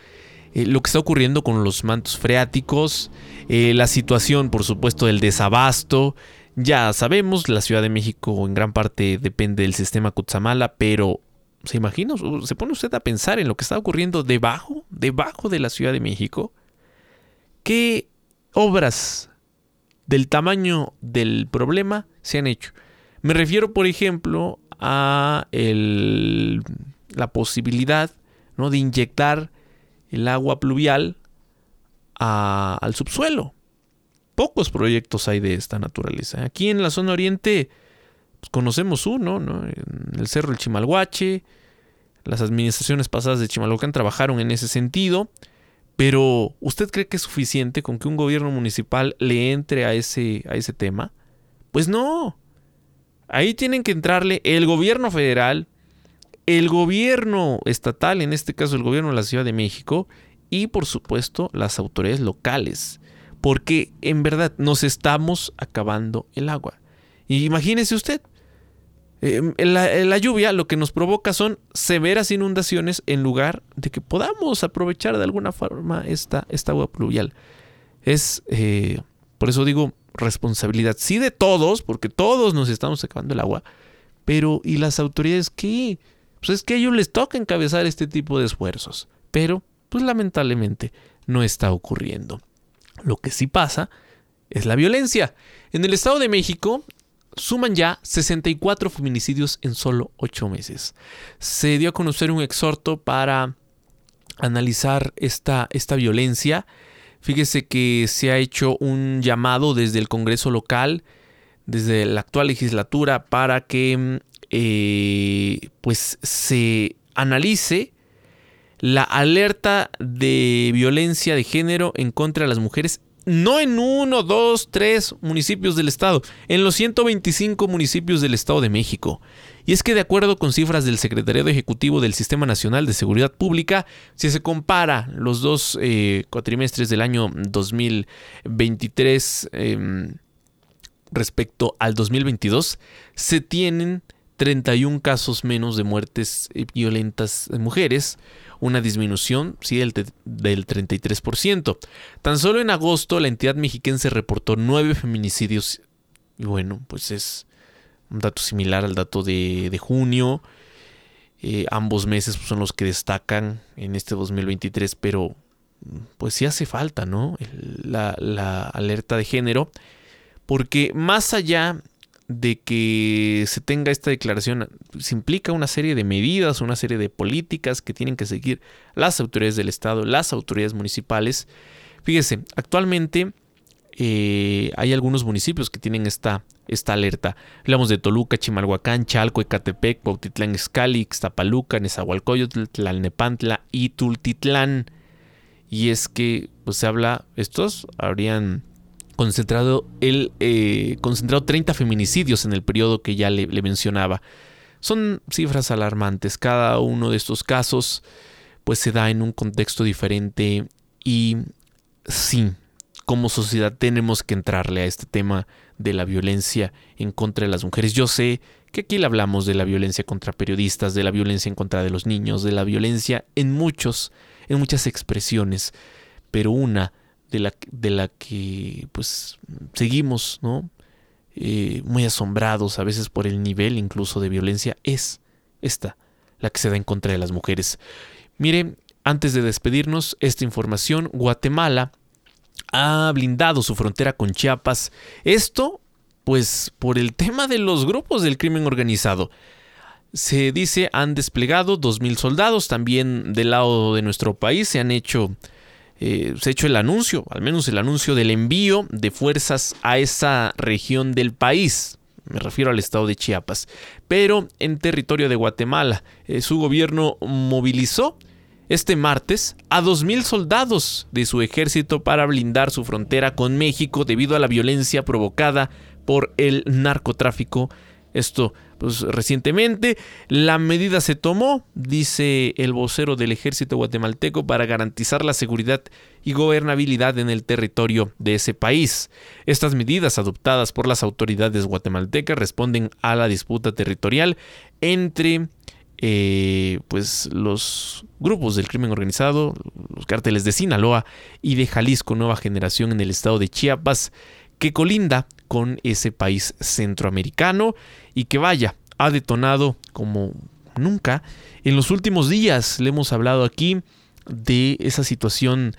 eh, lo que está ocurriendo con los mantos freáticos, eh, la situación, por supuesto, del desabasto. Ya sabemos, la Ciudad de México en gran parte depende del sistema Cutzamala, pero ¿Se imagina? ¿Se pone usted a pensar en lo que está ocurriendo debajo, debajo de la Ciudad de México? ¿Qué obras del tamaño del problema se han hecho? Me refiero, por ejemplo, a la posibilidad ¿no? de inyectar el agua pluvial al subsuelo. Pocos proyectos hay de esta naturaleza. Aquí en la zona oriente pues, conocemos uno, ¿no? En el Cerro del Chimalhuache. Las administraciones pasadas de Chimalhuacán trabajaron en ese sentido. Pero, ¿usted cree que es suficiente con que un gobierno municipal le entre a ese, a ese tema? Pues no. Ahí tienen que entrarle el gobierno federal, el gobierno estatal, en este caso el gobierno de la Ciudad de México, y por supuesto las autoridades locales. Porque en verdad nos estamos acabando el agua. Imagínese usted, Em, la, lluvia lo que nos provoca son severas inundaciones en lugar de que podamos aprovechar de alguna forma esta, esta agua pluvial. Es, eh, por eso digo, responsabilidad, sí de todos, porque todos nos estamos acabando el agua, pero ¿y las autoridades qué? Pues es que a ellos les toca encabezar este tipo de esfuerzos, pero pues lamentablemente no está ocurriendo. Lo que sí pasa es la violencia. En el Estado de México, suman ya 64 feminicidios en solo 8 meses. Se dio a conocer un exhorto para analizar esta, esta violencia. Fíjese que se ha hecho un llamado desde el Congreso local, desde la actual legislatura, para que eh, pues se analice la alerta de violencia de género en contra de las mujeres no en uno, dos, tres municipios del estado, en los 125 municipios del Estado de México. Y es que de acuerdo con cifras del Secretariado Ejecutivo del Sistema Nacional de Seguridad Pública, si se compara los dos eh, cuatrimestres del año 2023 em, respecto al 2022, se tienen 31 casos menos de muertes eh, violentas de mujeres, una disminución sí, del, del 33%. Tan solo en agosto la entidad mexiquense reportó nueve feminicidios y bueno, pues es un dato similar al dato de, junio. Eh, ambos meses pues, son los que destacan en este 2023, pero pues sí hace falta, ¿no? La, la alerta de género, porque más allá de que se tenga esta declaración se implica una serie de medidas, una serie de políticas que tienen que seguir las autoridades del Estado, las autoridades municipales. Fíjese, actualmente eh, hay algunos municipios que tienen esta, esta alerta. Hablamos de Toluca, Chimalhuacán, Chalco, Ecatepec, Bautitlán, Escali, Ixtapaluca, Nezahualcóyotl, Tlalnepantla y Tultitlán. Y es que pues, se habla, estos habrían concentrado, el, eh, concentrado 30 feminicidios en el periodo que ya le, le mencionaba. Son cifras alarmantes. Cada uno de estos casos pues se da en un contexto diferente y sí, como sociedad tenemos que entrarle a este tema de la violencia en contra de las mujeres. Yo sé que aquí le hablamos de la violencia contra periodistas, de la violencia en contra de los niños, de la violencia en muchos, en muchas expresiones, pero una de la, de la que pues seguimos, ¿no? Eh, muy asombrados a veces por el nivel incluso de violencia es esta, la que se da en contra de las mujeres. Mire, antes de despedirnos, esta información, Guatemala ha blindado su frontera con Chiapas. Esto, pues, por el tema de los grupos del crimen organizado. Se dice han desplegado 2.000 soldados. También del lado de nuestro país se han hecho, eh, se ha hecho el anuncio, al menos el anuncio del envío de fuerzas a esa región del país. Me refiero al estado de Chiapas. Pero en territorio de Guatemala, eh, su gobierno movilizó este martes a 2.000 soldados de su ejército para blindar su frontera con México debido a la violencia provocada por el narcotráfico. Esto, pues recientemente, la medida se tomó, dice el vocero del ejército guatemalteco, para garantizar la seguridad y gobernabilidad en el territorio de ese país. Estas medidas adoptadas por las autoridades guatemaltecas responden a la disputa territorial entre eh, pues los grupos del crimen organizado, los cárteles de Sinaloa y de Jalisco Nueva Generación en el estado de Chiapas, que colinda con ese país centroamericano y que vaya, ha detonado como nunca. En los últimos días le hemos hablado aquí de esa situación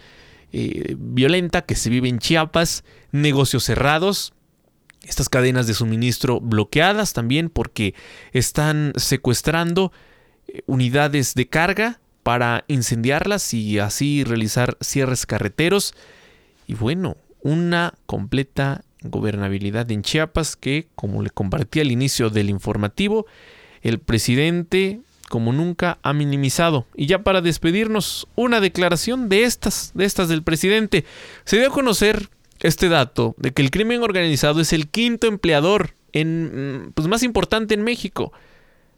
eh, violenta que se vive en Chiapas, negocios cerrados, estas cadenas de suministro bloqueadas también porque están secuestrando unidades de carga para incendiarlas y así realizar cierres carreteros. Y bueno, una completa gobernabilidad en Chiapas que, como le compartí al inicio del informativo, el presidente como nunca ha minimizado. Y ya para despedirnos, una declaración de estas, de estas del presidente. Se dio a conocer este dato de que el crimen organizado es el quinto empleador en, pues, más importante en México.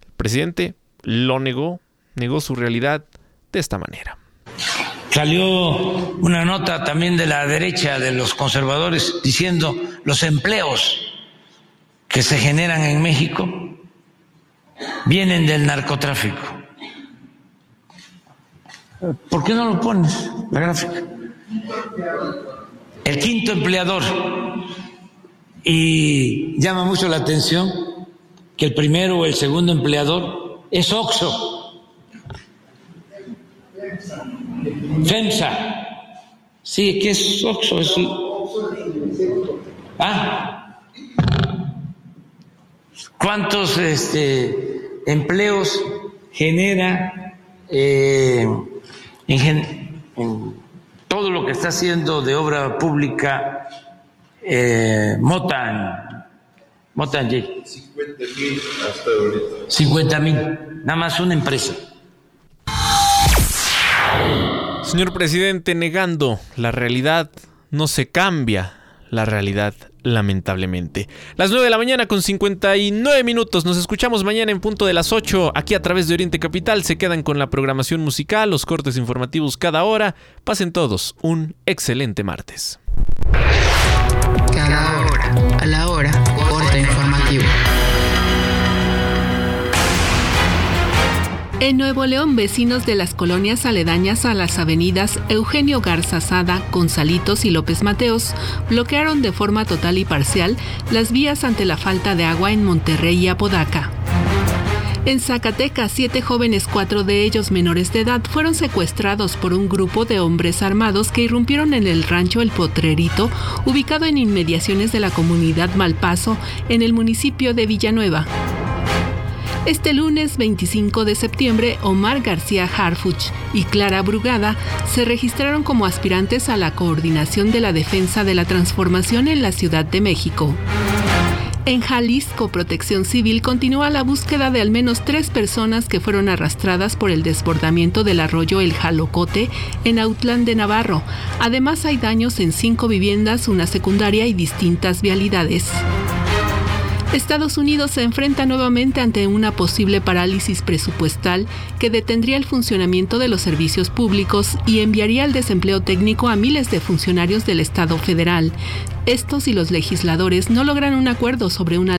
El presidente lo negó, negó su realidad de esta manera. Salió una nota también de la derecha, de los conservadores, diciendo los empleos que se generan en México vienen del narcotráfico. ¿Por qué no lo pones, la gráfica? El quinto empleador. Y llama mucho la atención que el primero o el segundo empleador es OXO. FEMSA. Sí, ¿qué es OXO? Es... Ah. ¿Cuántos este, empleos genera eh, en, todo lo que está haciendo de obra pública eh, Motan? Motan 50 mil hasta ahorita. 50 mil, nada más una empresa. Señor presidente, negando la realidad, no se cambia la realidad, lamentablemente. Las 9 de la mañana con 59 minutos. Nos escuchamos mañana en punto de las 8 aquí a través de Oriente Capital. Se quedan con la programación musical, los cortes informativos cada hora. Pasen todos un excelente martes. Cada hora, a la hora, corte informativo. En Nuevo León, vecinos de las colonias aledañas a las avenidas Eugenio Garza Sada, Gonzalitos y López Mateos bloquearon de forma total y parcial las vías ante la falta de agua en Monterrey y Apodaca. En Zacatecas, siete jóvenes, cuatro de ellos menores de edad, fueron secuestrados por un grupo de hombres armados que irrumpieron en el rancho El Potrerito, ubicado en inmediaciones de la comunidad Malpaso, en el municipio de Villanueva. Este lunes 25 de septiembre, Omar García Harfuch y Clara Brugada se registraron como aspirantes a la coordinación de la defensa de la transformación en la Ciudad de México. En Jalisco, Protección Civil continúa la búsqueda de al menos tres personas que fueron arrastradas por el desbordamiento del arroyo El Jalocote en Autlán de Navarro. Además, hay daños en cinco viviendas, una secundaria y distintas vialidades. Estados Unidos se enfrenta nuevamente ante una posible parálisis presupuestal que detendría el funcionamiento de los servicios públicos y enviaría el desempleo técnico a miles de funcionarios del Estado federal. Estos y los legisladores no logran un acuerdo sobre una